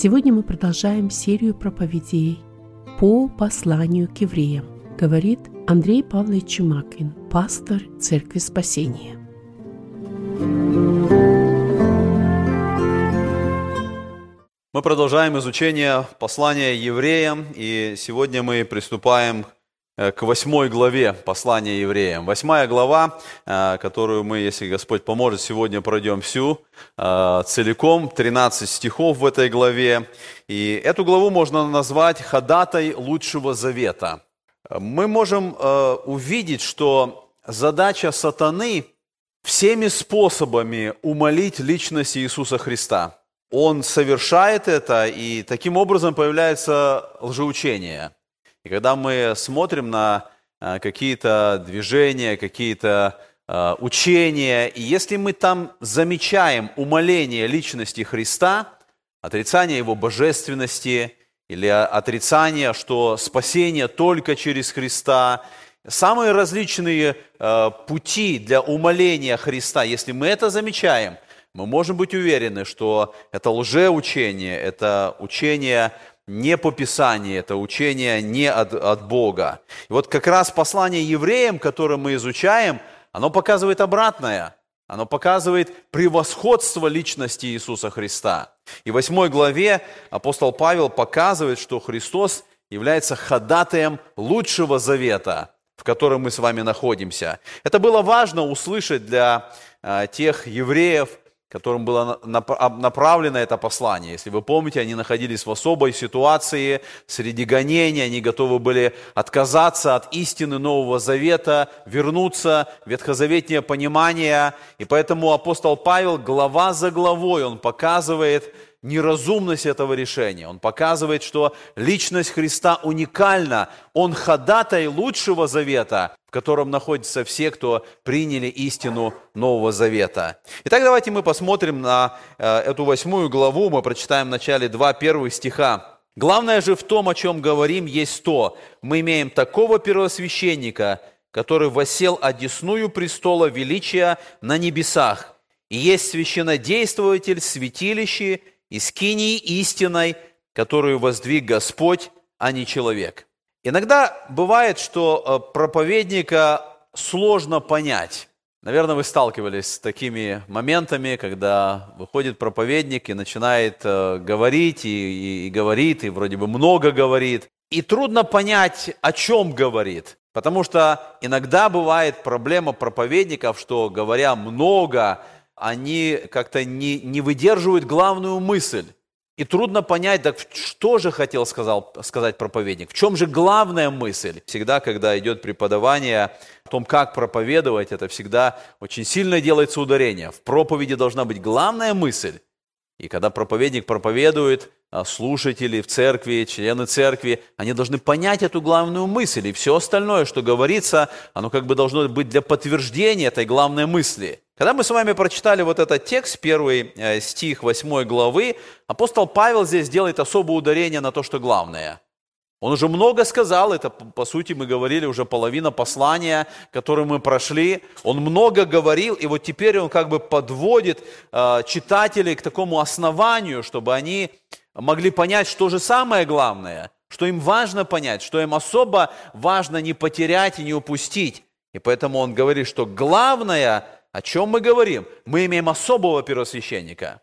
Сегодня мы продолжаем серию проповедей по посланию к евреям, говорит Андрей Павлович Чумакин, пастор Церкви Спасения. Мы продолжаем изучение послания евреям, и сегодня мы приступаем Э, к восьмой главе послания евреям. Восьмая глава, э, которую мы, если Господь поможет, сегодня пройдем всю, э, целиком, 13 стихов в этой главе. И эту главу можно назвать «Ходатай лучшего завета». Мы можем увидеть, что задача сатаны всеми способами умолить личность Иисуса Христа. Он совершает это, и таким образом появляется лжеучение – когда мы смотрим на э, какие-то движения, какие-то э, учения, и если мы там замечаем умоление личности Христа, отрицание Его божественности или отрицание, что спасение только через Христа, самые различные э, пути для умоления Христа, если мы это замечаем, мы можем быть уверены, что это лжеучение, это учение не по Писанию, это учение не от, от Бога. И вот как раз послание евреям, которое мы изучаем, оно показывает обратное. Оно показывает превосходство личности Иисуса Христа. И в восьмой главе апостол Павел показывает, что Христос является ходатаем лучшего завета, в котором мы с вами находимся. Это было важно услышать для э, тех евреев, которым было направлено это послание. Если вы помните, они находились в особой ситуации, среди гонений, они готовы были отказаться от истины Нового Завета, вернуться в ветхозаветнее понимание. И поэтому апостол Павел глава за главой, он показывает, неразумность этого решения. Он показывает, что личность Христа уникальна. Он ходатай лучшего завета, в котором находятся все, кто приняли истину Нового Завета. Итак, давайте мы посмотрим на э, эту восьмую главу. Мы прочитаем в начале два первых стиха. Главное же в том, о чем говорим, есть то. Мы имеем такого первосвященника, который восел одесную престола величия на небесах, и есть священнодействователь святилище и скинии истиной, которую воздвиг Господь, а не человек. Иногда бывает, что э, проповедника сложно понять. Наверное, вы сталкивались с такими моментами, когда выходит проповедник и начинает э, говорить, и, и, и говорит, и вроде бы много говорит. И трудно понять, о чем говорит. Потому что иногда бывает проблема проповедников, что говоря много, они как-то не, не выдерживают главную мысль. И трудно понять, так что же хотел сказал, сказать проповедник, в чем же главная мысль. Всегда, когда идет преподавание о том, как проповедовать, это всегда очень сильно делается ударение. В проповеди должна быть главная мысль. И когда проповедник проповедует, а слушатели в церкви, члены церкви, они должны понять эту главную мысль. И все остальное, что говорится, оно как бы должно быть для подтверждения этой главной мысли. Когда мы с вами прочитали вот этот текст, первый э, стих 8 главы, апостол Павел здесь делает особое ударение на то, что главное. Он уже много сказал, это по сути мы говорили уже половина послания, которое мы прошли. Он много говорил, и вот теперь он как бы подводит э, читателей к такому основанию, чтобы они могли понять, что же самое главное, что им важно понять, что им особо важно не потерять и не упустить. И поэтому он говорит, что главное, о чем мы говорим, мы имеем особого первосвященника.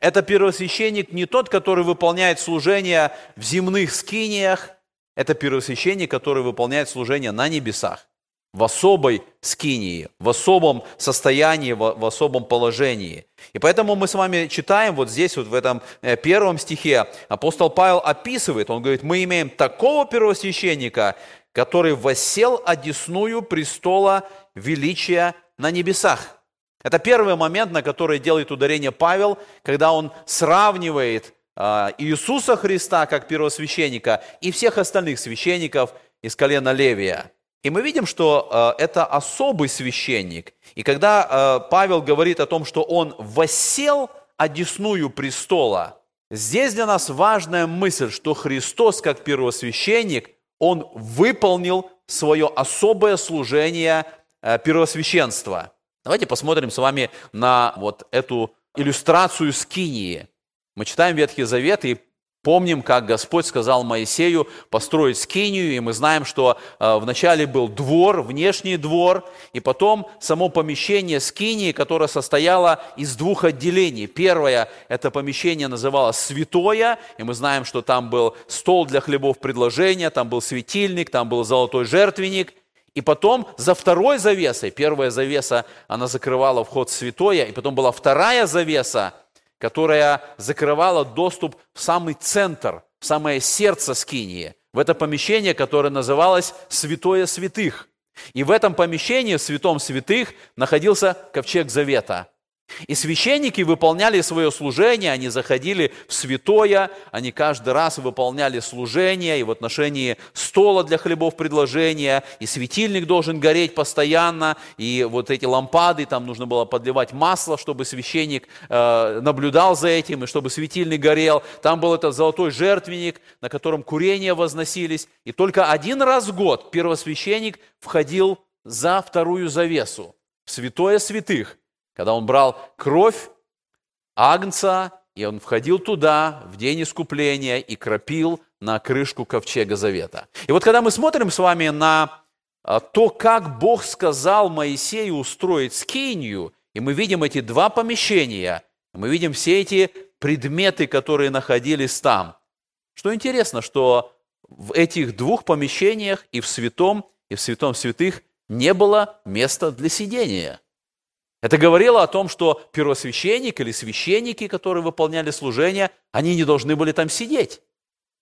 Это первосвященник не тот, который выполняет служение в земных скиниях, это первосвященник, который выполняет служение на небесах в особой скинии, в особом состоянии, в, в особом положении. И поэтому мы с вами читаем вот здесь, вот в этом э, первом стихе, апостол Павел описывает, он говорит, мы имеем такого первосвященника, который воссел одесную престола величия на небесах. Это первый момент, на который делает ударение Павел, когда он сравнивает а, Иисуса Христа как первосвященника и всех остальных священников из колена Левия. И мы видим, что э, это особый священник. И когда э, Павел говорит о том, что он воссел одесную престола, здесь для нас важная мысль, что Христос, как первосвященник, он выполнил свое особое служение первосвященства. Давайте посмотрим с вами на вот эту иллюстрацию скинии. Мы читаем Ветхий Завет, и Помним, как Господь сказал Моисею построить скинию, и мы знаем, что э, вначале был двор, внешний двор, и потом само помещение скинии, которое состояло из двух отделений. Первое, это помещение называлось святое, и мы знаем, что там был стол для хлебов предложения, там был светильник, там был золотой жертвенник, и потом за второй завесой, первая завеса, она закрывала вход в святое, и потом была вторая завеса, которая закрывала доступ в самый центр, в самое сердце Скинии, в это помещение, которое называлось «Святое святых». И в этом помещении, в Святом Святых, находился ковчег Завета – и священники выполняли свое служение, они заходили в святое, они каждый раз выполняли служение и в отношении стола для хлебов предложения, и светильник должен гореть постоянно, и вот эти лампады, там нужно было подливать масло, чтобы священник э, наблюдал за этим, и чтобы светильник горел. Там был этот золотой жертвенник, на котором курения возносились. И только один раз в год первосвященник входил за вторую завесу, в святое святых, когда он брал кровь агнца, и он входил туда в день искупления и кропил на крышку ковчега завета. И вот когда мы смотрим с вами на а, то, как Бог сказал Моисею устроить скинию, и мы видим эти два помещения, мы видим все эти предметы, которые находились там. Что интересно, что в этих двух помещениях и в святом, и в святом святых не было места для сидения – это говорило о том, что первосвященник или священники, которые выполняли служение, они не должны были там сидеть.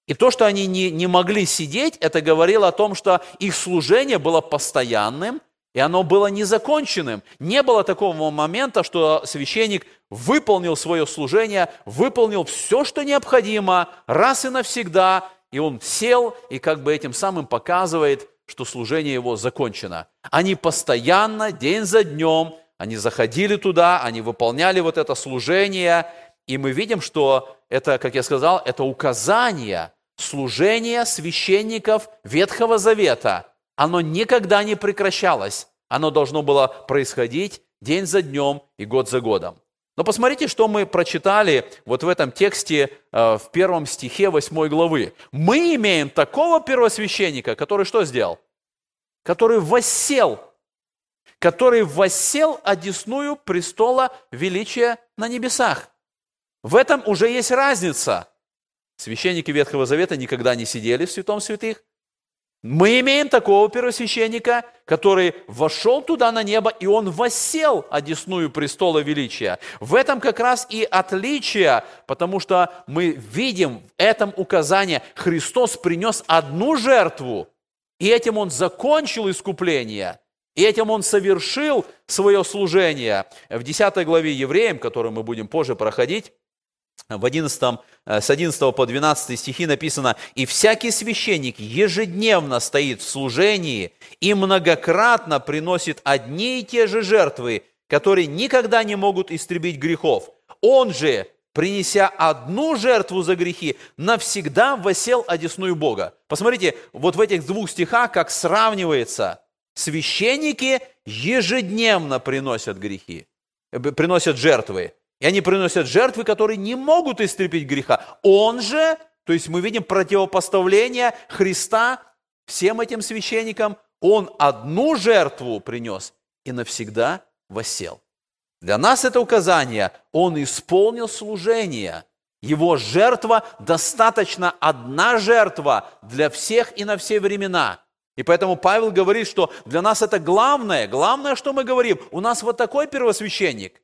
И то, что они не, не могли сидеть, это говорило о том, что их служение было постоянным, и оно было незаконченным. Не было такого момента, что священник выполнил свое служение, выполнил все, что необходимо, раз и навсегда, и он сел и как бы этим самым показывает, что служение его закончено. Они постоянно, день за днем, они заходили туда, они выполняли вот это служение, и мы видим, что это, как я сказал, это указание служения священников Ветхого Завета. Оно никогда не прекращалось. Оно должно было происходить день за днем и год за годом. Но посмотрите, что мы прочитали вот в этом тексте э, в первом стихе 8 главы. Мы имеем такого первосвященника, который что сделал? Который воссел который воссел одесную престола величия на небесах. В этом уже есть разница. Священники Ветхого Завета никогда не сидели в святом святых. Мы имеем такого первосвященника, который вошел туда на небо, и он воссел одесную престола величия. В этом как раз и отличие, потому что мы видим в этом указание, Христос принес одну жертву, и этим он закончил искупление – и этим он совершил свое служение. В 10 главе Евреям, которую мы будем позже проходить, в 11, э, с 11 по 12 стихи написано, «И всякий священник ежедневно стоит в служении и многократно приносит одни и те же жертвы, которые никогда не могут истребить грехов. Он же, принеся одну жертву за грехи, навсегда восел одесную Бога». Посмотрите, вот в этих двух стихах, как сравнивается – священники ежедневно приносят грехи, э, приносят жертвы. И они приносят жертвы, которые не могут истрепить греха. Он же, то есть мы видим противопоставление Христа всем этим священникам, он одну жертву принес и навсегда восел. Для нас это указание, он исполнил служение. Его жертва достаточно одна жертва для всех и на все времена – и поэтому Павел говорит, что для нас это главное, главное, что мы говорим, у нас вот такой первосвященник,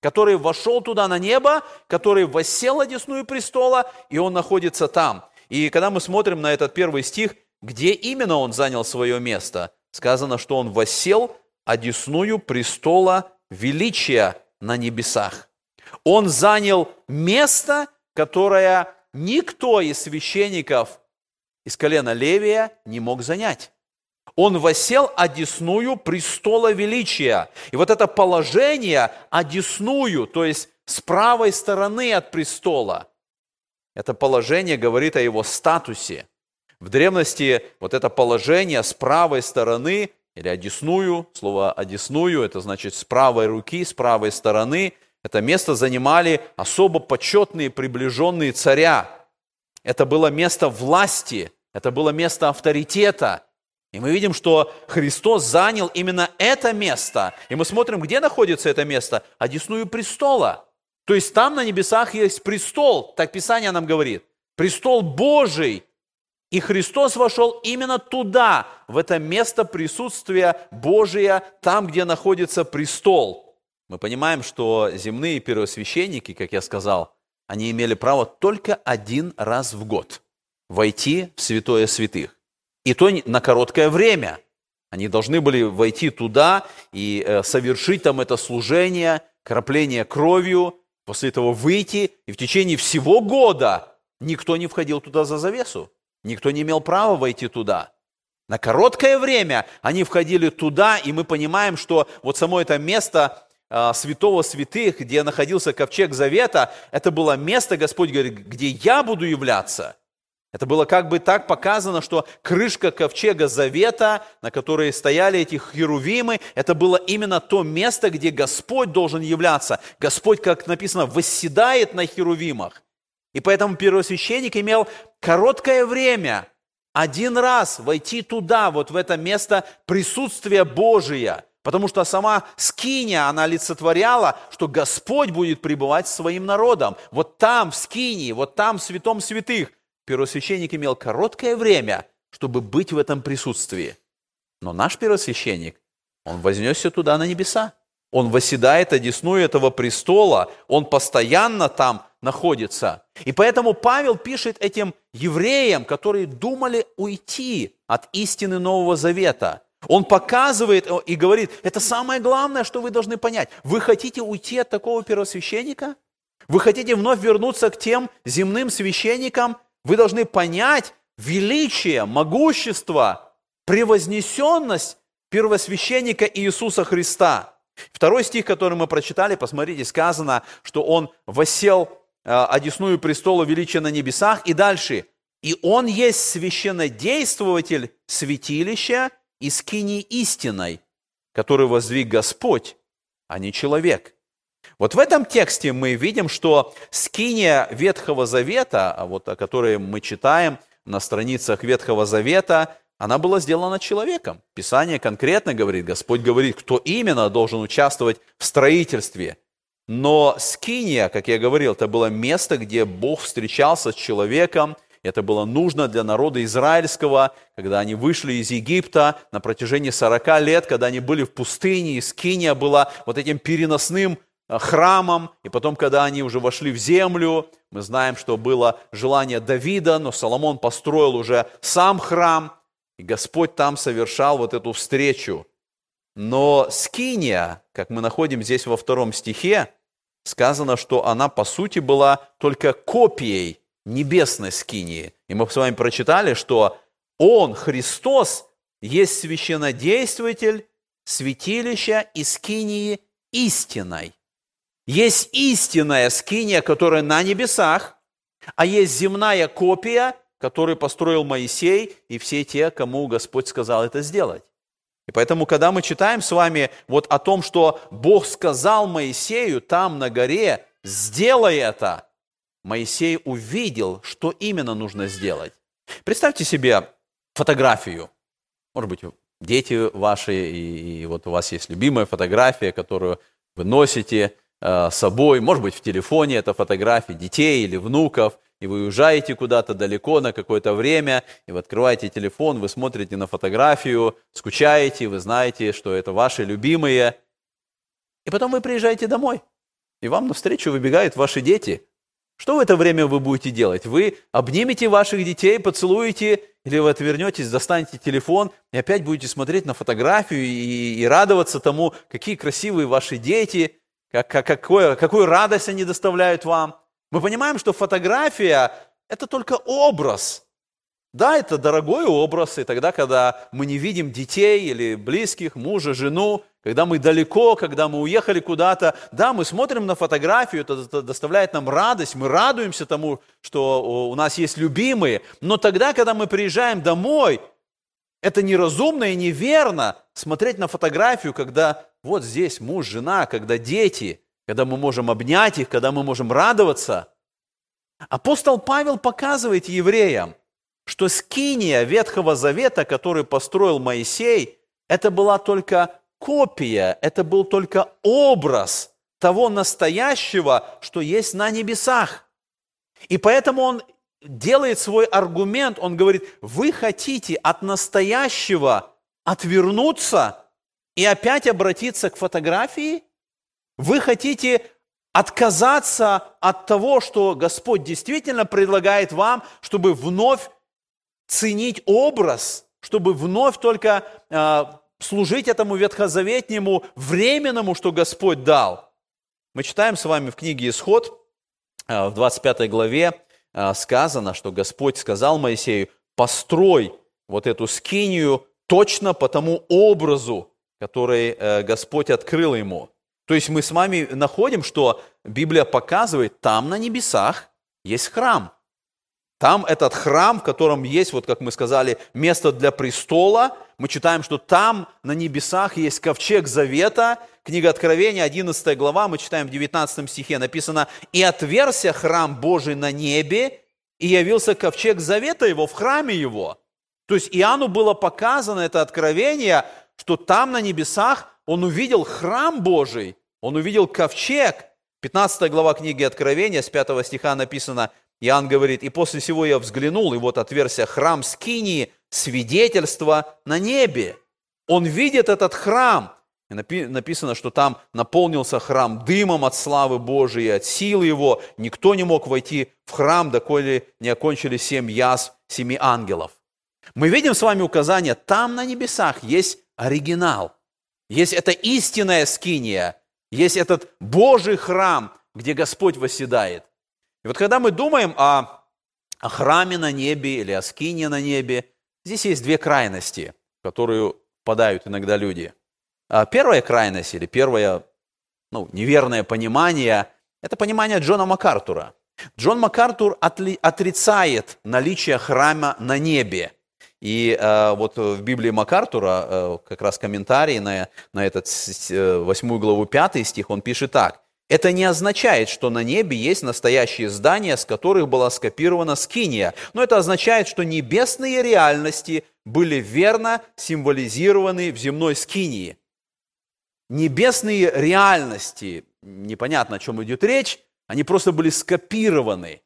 который вошел туда на небо, который воссел одесную престола, и он находится там. И когда мы смотрим на этот первый стих, где именно он занял свое место, сказано, что он воссел одесную престола величия на небесах. Он занял место, которое никто из священников из колена Левия не мог занять он восел одесную престола величия. И вот это положение одесную, то есть с правой стороны от престола, это положение говорит о его статусе. В древности вот это положение с правой стороны, или одесную, слово одесную, это значит с правой руки, с правой стороны, это место занимали особо почетные приближенные царя. это было место власти, это было место авторитета. И мы видим, что Христос занял именно это место. И мы смотрим, где находится это место? Одесную престола. То есть там на небесах есть престол, так Писание нам говорит. Престол Божий. И Христос вошел именно туда, в это место присутствия Божия, там, где находится престол. Мы понимаем, что земные первосвященники, как я сказал, они имели право только один раз в год войти в святое святых. И то на короткое время. Они должны были войти туда и э, совершить там это служение, крапление кровью, после этого выйти, и в течение всего года никто не входил туда за завесу. Никто не имел права войти туда. На короткое время они входили туда, и мы понимаем, что вот само это место а, святого святых, где находился ковчег завета, это было место, Господь говорит, где я буду являться. Это было как бы так показано, что крышка ковчега завета, на которой стояли эти херувимы, это было именно то место, где Господь должен являться. Господь, как написано, восседает на херувимах. И поэтому первосвященник имел короткое время, один раз войти туда, вот в это место присутствия Божия. Потому что сама Скиния, она олицетворяла, что Господь будет пребывать своим народом. Вот там, в Скинии, вот там, в святом святых. Первосвященник имел короткое время, чтобы быть в этом присутствии. Но наш первосвященник, он вознесся туда на небеса. Он восседает одесную этого престола, он постоянно там находится. И поэтому Павел пишет этим евреям, которые думали уйти от истины Нового Завета. Он показывает и говорит, это самое главное, что вы должны понять. Вы хотите уйти от такого первосвященника? Вы хотите вновь вернуться к тем земным священникам? Вы должны понять величие, могущество, превознесенность первосвященника Иисуса Христа. Второй стих, который мы прочитали, посмотрите, сказано, что он восел Э, одесную престола величия на небесах. И дальше. И он есть священнодействователь святилища и скини истиной, который воздвиг Господь, а не человек. Вот в этом тексте мы видим, что скиния Ветхого Завета, а вот о которой мы читаем на страницах Ветхого Завета, она была сделана человеком. Писание конкретно говорит, Господь говорит, кто именно должен участвовать в строительстве – но Скиния, как я говорил, это было место, где Бог встречался с человеком. Это было нужно для народа израильского, когда они вышли из Египта на протяжении 40 лет, когда они были в пустыне, и Скиния была вот этим переносным храмом, и потом, когда они уже вошли в землю, мы знаем, что было желание Давида, но Соломон построил уже сам храм, и Господь там совершал вот эту встречу. Но Скиния, как мы находим здесь во втором стихе, сказано, что она по сути была только копией небесной Скинии. И мы с вами прочитали, что Он, Христос, есть священнодействователь святилища и Скинии истиной. Есть истинная Скиния, которая на небесах, а есть земная копия, которую построил Моисей и все те, кому Господь сказал это сделать. И поэтому, когда мы читаем с вами вот о том, что Бог сказал Моисею там на горе, сделай это, Моисей увидел, что именно нужно сделать. Представьте себе фотографию. Может быть, дети ваши, и, вот у вас есть любимая фотография, которую вы носите э, собой. Может быть, в телефоне это фотографии детей или внуков и вы уезжаете куда-то далеко на какое-то время, и вы открываете телефон, вы смотрите на фотографию, скучаете, вы знаете, что это ваши любимые. И потом вы приезжаете домой, и вам навстречу выбегают ваши дети. Что в это время вы будете делать? Вы обнимете ваших детей, поцелуете, или вы отвернетесь, достанете телефон и опять будете смотреть на фотографию и, и радоваться тому, какие красивые ваши дети, как, как, какое, какую радость они доставляют вам – мы понимаем, что фотография – это только образ. Да, это дорогой образ, и тогда, когда мы не видим детей или близких, мужа, жену, когда мы далеко, когда мы уехали куда-то, да, мы смотрим на фотографию, это доставляет нам радость, мы радуемся тому, что у нас есть любимые, но тогда, когда мы приезжаем домой, это неразумно и неверно смотреть на фотографию, когда вот здесь муж, жена, когда дети – когда мы можем обнять их, когда мы можем радоваться. Апостол Павел показывает евреям, что скиния Ветхого Завета, который построил Моисей, это была только копия, это был только образ того настоящего, что есть на небесах. И поэтому он делает свой аргумент, он говорит, вы хотите от настоящего отвернуться и опять обратиться к фотографии? Вы хотите отказаться от того, что Господь действительно предлагает вам, чтобы вновь ценить образ, чтобы вновь только э, служить этому ветхозаветнему, временному, что Господь дал. Мы читаем с вами в книге «Исход», э, в 25 главе э, сказано, что Господь сказал Моисею, построй вот эту скинию точно по тому образу, который э, Господь открыл ему. То есть мы с вами находим, что Библия показывает, там на небесах есть храм. Там этот храм, в котором есть, вот как мы сказали, место для престола. Мы читаем, что там на небесах есть ковчег завета. Книга Откровения, 11 глава, мы читаем в 19 стихе, написано, «И отверся храм Божий на небе, и явился ковчег завета его в храме его». То есть Иоанну было показано это откровение, что там на небесах он увидел храм Божий, он увидел ковчег. 15 глава книги Откровения, с 5 стиха написано, Иоанн говорит, «И после всего я взглянул, и вот отверся храм Скинии, свидетельство на небе». Он видит этот храм. И написано, что там наполнился храм дымом от славы Божией, от силы его. Никто не мог войти в храм, доколе не окончили семь язв семи ангелов. Мы видим с вами указание, там на небесах есть оригинал. Есть эта истинная скиния, есть этот Божий храм, где Господь восседает. И вот когда мы думаем о, о храме на небе или о скине на небе, здесь есть две крайности, в которые впадают иногда люди. А первая крайность или первое ну, неверное понимание – это понимание Джона МакАртура. Джон МакАртур отрицает наличие храма на небе. И э, вот в Библии МакАртура, э, как раз комментарий на, на этот 8 главу 5 стих, он пишет так. Это не означает, что на небе есть настоящие здания, с которых была скопирована скиния, но это означает, что небесные реальности были верно символизированы в земной скинии. Небесные реальности, непонятно, о чем идет речь, они просто были скопированы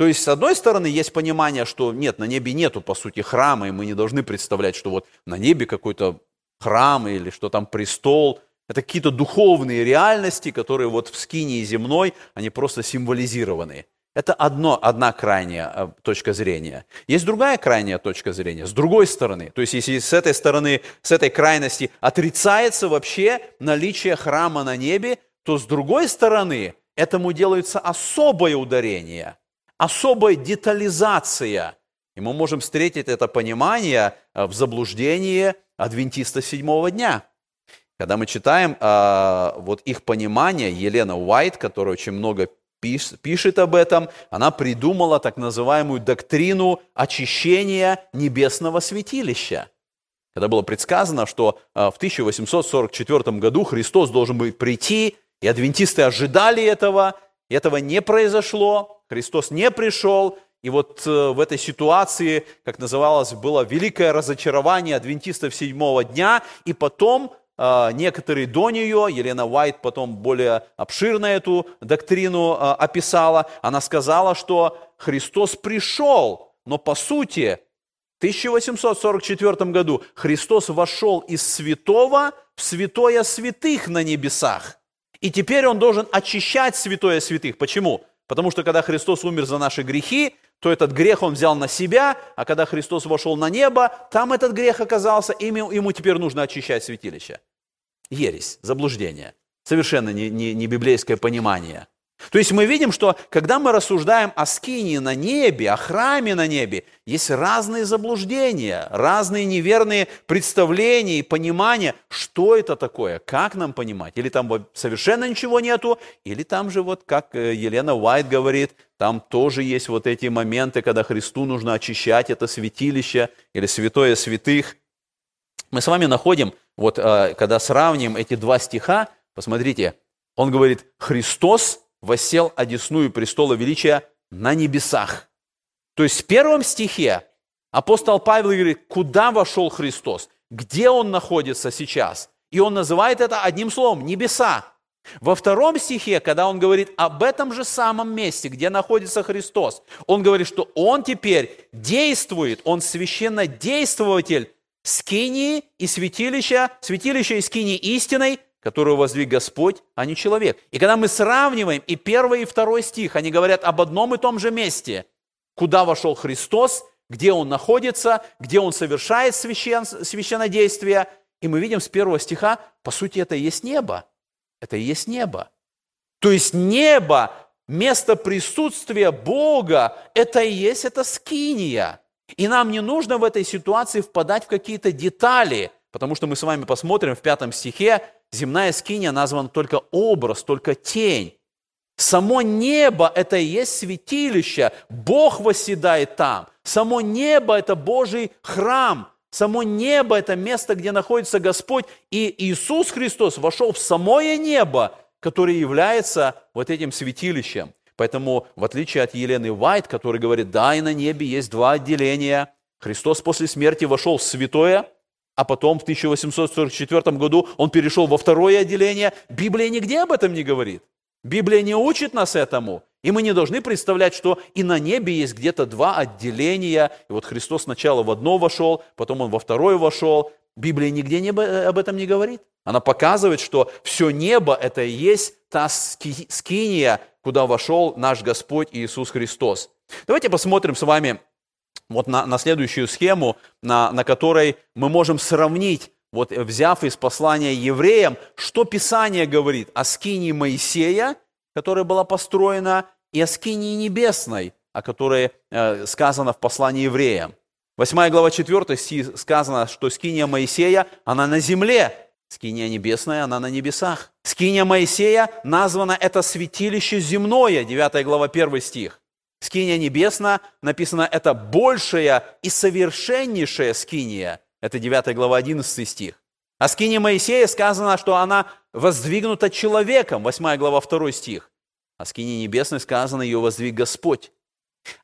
то есть, с одной стороны, есть понимание, что нет, на небе нету, по сути, храма, и мы не должны представлять, что вот на небе какой-то храм или что там престол. Это какие-то духовные реальности, которые вот в скинии земной, они просто символизированы. Это одно, одна крайняя э, точка зрения. Есть другая крайняя точка зрения, с другой стороны. То есть, если с этой стороны, с этой крайности отрицается вообще наличие храма на небе, то с другой стороны этому делается особое ударение – особая детализация. И мы можем встретить это понимание э, в заблуждении адвентиста седьмого дня. Когда мы читаем э, вот их понимание, Елена Уайт, которая очень много пишет об этом, она придумала так называемую доктрину очищения небесного святилища. Когда было предсказано, что э, в 1844 году Христос должен был прийти, и адвентисты ожидали этого, этого не произошло, Христос не пришел, и вот э, в этой ситуации, как называлось, было великое разочарование адвентистов седьмого дня, и потом э, некоторые до нее, Елена Уайт потом более обширно эту доктрину э, описала, она сказала, что Христос пришел, но по сути в 1844 году Христос вошел из святого в святое святых на небесах. И теперь он должен очищать святое святых. Почему? Потому что когда Христос умер за наши грехи, то этот грех он взял на себя, а когда Христос вошел на небо, там этот грех оказался, и ему теперь нужно очищать святилище. Ересь, заблуждение, совершенно не, не, не библейское понимание – то есть мы видим, что когда мы рассуждаем о скинии на небе, о храме на небе, есть разные заблуждения, разные неверные представления и понимания, что это такое, как нам понимать. Или там совершенно ничего нету, или там же вот, как э, Елена Уайт говорит, там тоже есть вот эти моменты, когда Христу нужно очищать это святилище или святое святых. Мы с вами находим, вот э, когда сравним эти два стиха, посмотрите, он говорит, Христос воссел одесную престола величия на небесах. То есть в первом стихе апостол Павел говорит, куда вошел Христос, где он находится сейчас. И он называет это одним словом – небеса. Во втором стихе, когда он говорит об этом же самом месте, где находится Христос, он говорит, что он теперь действует, он священнодействователь скинии и святилища, святилища и скинии истиной, которую воздвиг Господь, а не человек. И когда мы сравниваем и первый, и второй стих, они говорят об одном и том же месте, куда вошел Христос, где Он находится, где Он совершает священ, священнодействие. И мы видим с первого стиха, по сути, это и есть небо. Это и есть небо. То есть небо, место присутствия Бога, это и есть эта скиния. И нам не нужно в этой ситуации впадать в какие-то детали, потому что мы с вами посмотрим в пятом стихе, земная скиния названа только образ, только тень. Само небо – это и есть святилище, Бог восседает там. Само небо – это Божий храм, Само небо – это место, где находится Господь. И Иисус Христос вошел в самое небо, которое является вот этим святилищем. Поэтому, в отличие от Елены Вайт, который говорит, да, и на небе есть два отделения, Христос после смерти вошел в святое, а потом в 1844 году он перешел во второе отделение. Библия нигде об этом не говорит. Библия не учит нас этому. И мы не должны представлять, что и на небе есть где-то два отделения. И вот Христос сначала в одно вошел, потом он во второе вошел. Библия нигде не, об этом не говорит. Она показывает, что все небо – это и есть та скиния, куда вошел наш Господь Иисус Христос. Давайте посмотрим с вами вот на, на следующую схему, на, на которой мы можем сравнить, вот взяв из послания евреям, что Писание говорит о скинии Моисея – которая была построена, и о скинии небесной, о которой э, сказано в послании евреям. 8 глава 4 стих сказано, что скиния Моисея, она на земле, скиния небесная, она на небесах. Скиния Моисея названа это святилище земное, 9 глава 1 стих. Скиния небесная, написано, это большая и совершеннейшая скиния, это 9 глава 11 стих. О скине Моисея сказано, что она воздвигнута человеком, 8 глава 2 стих. О скине небесной сказано, ее воздвиг Господь.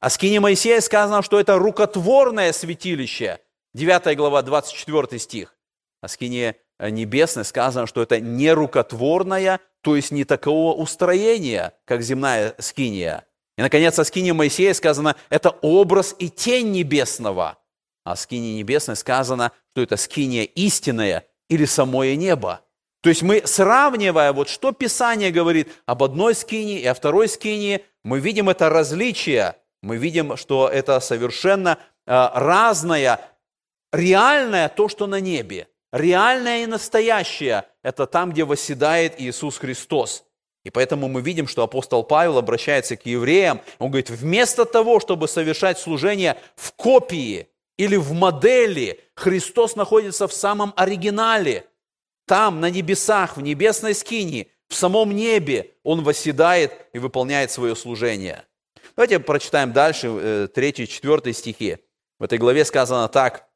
О скине Моисея сказано, что это рукотворное святилище, 9 глава 24 стих. О скине небесной сказано, что это не рукотворное, то есть не такого устроения, как земная скиния. И, наконец, о скине Моисея сказано, это образ и тень небесного. А о скине небесной сказано, что это скиния истинная, или самое небо. То есть мы, сравнивая, вот что Писание говорит об одной скинии и о второй скинии, мы видим это различие, мы видим, что это совершенно э, разное, реальное то, что на небе. Реальное и настоящее – это там, где восседает Иисус Христос. И поэтому мы видим, что апостол Павел обращается к евреям. Он говорит, вместо того, чтобы совершать служение в копии, или в модели. Христос находится в самом оригинале. Там, на небесах, в небесной скинии, в самом небе Он восседает и выполняет свое служение. Давайте прочитаем дальше, 3-4 э, стихи. В этой главе сказано так.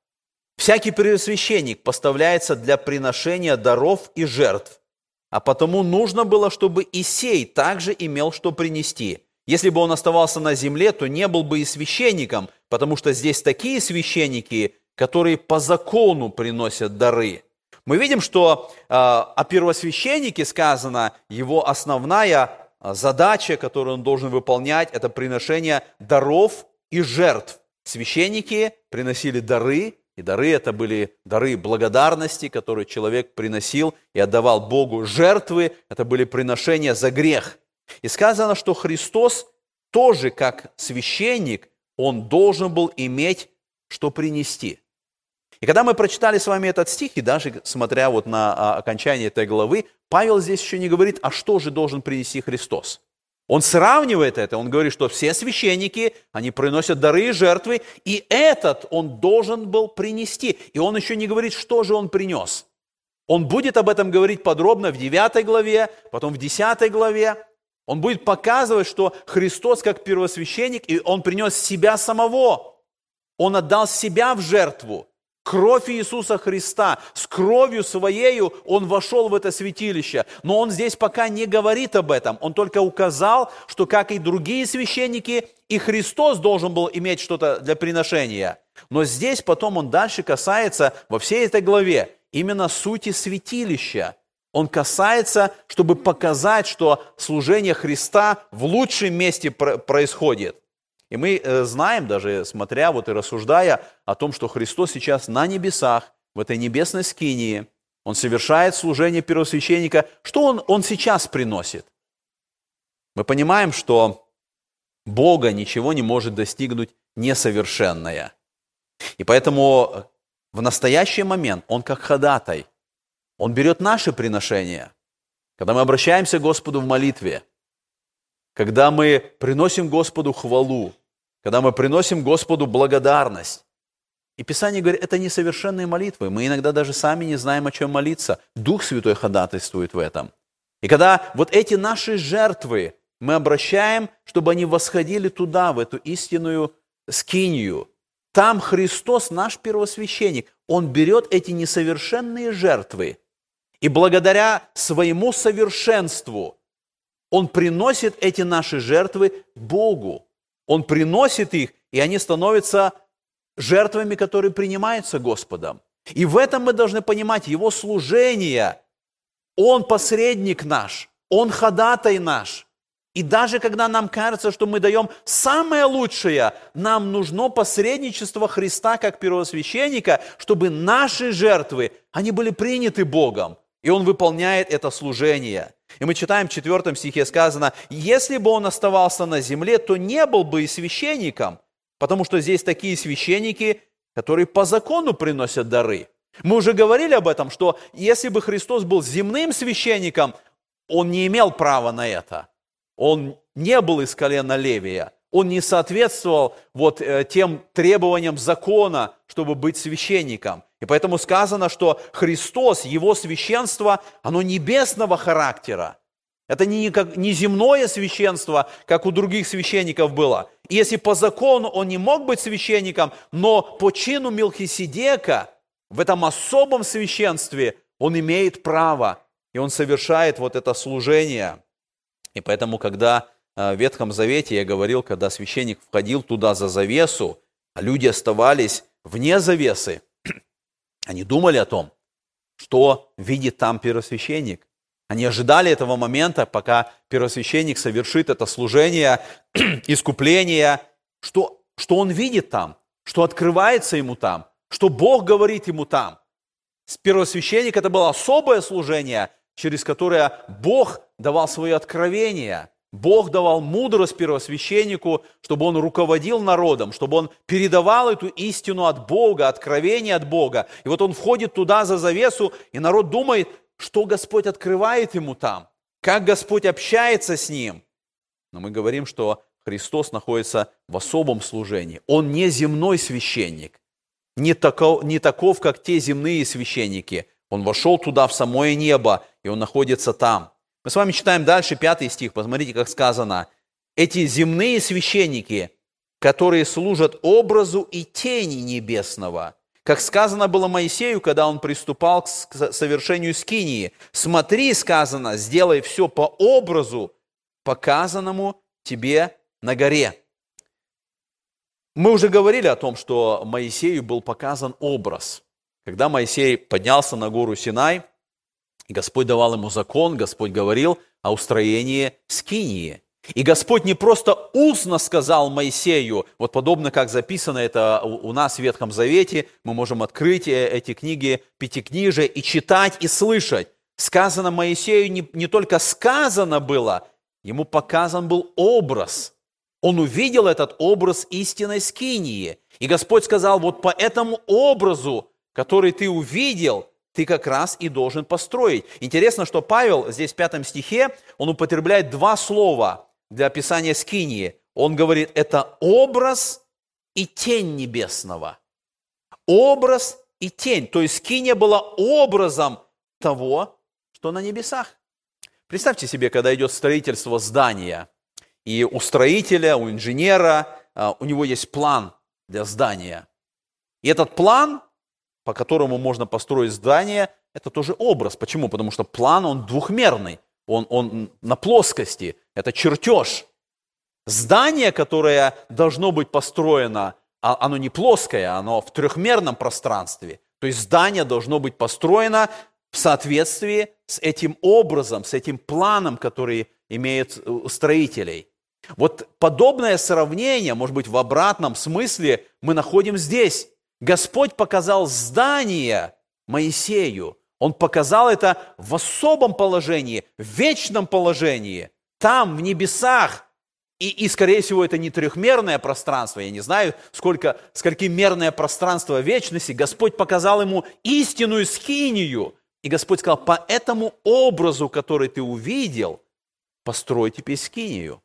«Всякий первосвященник поставляется для приношения даров и жертв, а потому нужно было, чтобы и сей также имел что принести. Если бы он оставался на земле, то не был бы и священником – потому что здесь такие священники, которые по закону приносят дары. Мы видим, что э, о первосвященнике сказано, его основная а, задача, которую он должен выполнять, это приношение даров и жертв. Священники приносили дары, и дары это были дары благодарности, которые человек приносил и отдавал Богу. Жертвы это были приношения за грех. И сказано, что Христос тоже как священник он должен был иметь что принести. И когда мы прочитали с вами этот стих, и даже смотря вот на а, окончание этой главы, Павел здесь еще не говорит, а что же должен принести Христос. Он сравнивает это, он говорит, что все священники, они приносят дары и жертвы, и этот он должен был принести. И он еще не говорит, что же он принес. Он будет об этом говорить подробно в 9 главе, потом в 10 главе, он будет показывать, что Христос как первосвященник, и Он принес себя самого. Он отдал себя в жертву. Кровь Иисуса Христа, с кровью Своею Он вошел в это святилище. Но Он здесь пока не говорит об этом. Он только указал, что, как и другие священники, и Христос должен был иметь что-то для приношения. Но здесь потом Он дальше касается во всей этой главе именно сути святилища. Он касается, чтобы показать, что служение Христа в лучшем месте происходит. И мы э, знаем, даже смотря вот и рассуждая о том, что Христос сейчас на небесах, в этой небесной скинии, Он совершает служение первосвященника. Что Он, он сейчас приносит? Мы понимаем, что Бога ничего не может достигнуть несовершенное. И поэтому в настоящий момент Он как ходатай, Он берет наши приношения. Когда мы обращаемся к Господу в молитве, когда мы приносим Господу хвалу, когда мы приносим Господу благодарность. И Писание говорит, это несовершенные молитвы. Мы иногда даже сами не знаем, о чем молиться. Дух Святой ходатайствует в этом. И когда вот эти наши жертвы мы обращаем, чтобы они восходили туда, в эту истинную скинию, там Христос, наш первосвященник, Он берет эти несовершенные жертвы, и благодаря своему совершенству Он приносит эти наши жертвы Богу. Он приносит их, и они становятся жертвами, которые принимаются Господом. И в этом мы должны понимать Его служение. Он посредник наш, Он ходатай наш. И даже когда нам кажется, что мы даем самое лучшее, нам нужно посредничество Христа как первосвященника, чтобы наши жертвы, они были приняты Богом. И Он выполняет это служение. И мы читаем в 4 стихе сказано, если бы он оставался на земле, то не был бы и священником, потому что здесь такие священники, которые по закону приносят дары. Мы уже говорили об этом, что если бы Христос был земным священником, он не имел права на это. Он не был из колена Левия. Он не соответствовал вот э, тем требованиям закона, чтобы быть священником. И поэтому сказано, что Христос, Его священство, оно небесного характера. Это не, как, не земное священство, как у других священников было. И если по закону он не мог быть священником, но по чину Милхиседека, в этом особом священстве, он имеет право, и он совершает вот это служение. И поэтому, когда в Ветхом Завете я говорил, когда священник входил туда за завесу, а люди оставались вне завесы, они думали о том, что видит там первосвященник. Они ожидали этого момента, пока первосвященник совершит это служение, искупление, что, что он видит там, что открывается ему там, что Бог говорит ему там. Первосвященник это было особое служение, через которое Бог давал свои откровения. Бог давал мудрость первосвященнику, чтобы он руководил народом, чтобы он передавал эту истину от Бога, откровение от Бога. И вот он входит туда за завесу, и народ думает, что Господь открывает ему там, как Господь общается с ним. Но мы говорим, что Христос находится в особом служении. Он не земной священник, не таков, не таков, как те земные священники. Он вошел туда, в самое небо, и он находится там. Мы с вами читаем дальше пятый стих. Посмотрите, как сказано. Эти земные священники, которые служат образу и тени небесного, как сказано было Моисею, когда он приступал к совершению скинии. Смотри, сказано, сделай все по образу, показанному тебе на горе. Мы уже говорили о том, что Моисею был показан образ. Когда Моисей поднялся на гору Синай, Господь давал ему закон, Господь говорил о устроении скинии. И Господь не просто устно сказал Моисею, вот подобно как записано это у нас в Ветхом Завете, мы можем открыть э, эти книги Пятикнижия и читать и слышать. Сказано Моисею не, не только сказано было, ему показан был образ. Он увидел этот образ истинной скинии. И Господь сказал, вот по этому образу, который ты увидел, ты как раз и должен построить. Интересно, что Павел здесь в пятом стихе, он употребляет два слова для описания скинии. Он говорит, это образ и тень небесного. Образ и тень. То есть скиния была образом того, что на небесах. Представьте себе, когда идет строительство здания, и у строителя, у инженера, а, у него есть план для здания. И этот план по которому можно построить здание, это тоже образ. Почему? Потому что план, он двухмерный, он, он на плоскости, это чертеж. Здание, которое должно быть построено, а, оно не плоское, оно в трехмерном пространстве. То есть здание должно быть построено в соответствии с этим образом, с этим планом, который имеет у строителей. Вот подобное сравнение, может быть, в обратном смысле мы находим здесь. Господь показал здание Моисею. Он показал это в особом положении, в вечном положении, там, в небесах. И, и, скорее всего, это не трехмерное пространство. Я не знаю, сколько, сколькимерное пространство вечности. Господь показал ему истинную скинию. И Господь сказал, по этому образу, который ты увидел, построй теперь скинию.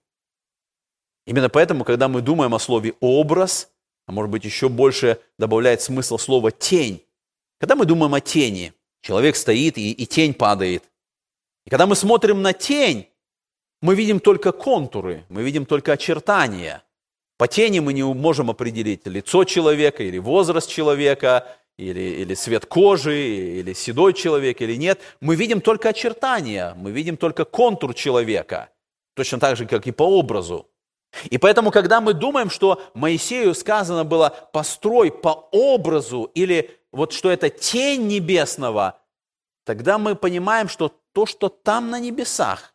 Именно поэтому, когда мы думаем о слове «образ», а может быть еще больше добавляет смысл слова «тень». Когда мы думаем о тени, человек стоит и, и тень падает. И когда мы смотрим на тень, мы видим только контуры, мы видим только очертания. По тени мы не можем определить лицо человека или возраст человека, или, или цвет кожи, или седой человек, или нет. Мы видим только очертания, мы видим только контур человека, точно так же, как и по образу. И поэтому, когда мы думаем, что Моисею сказано было «построй по образу» или вот что это тень небесного, тогда мы понимаем, что то, что там на небесах,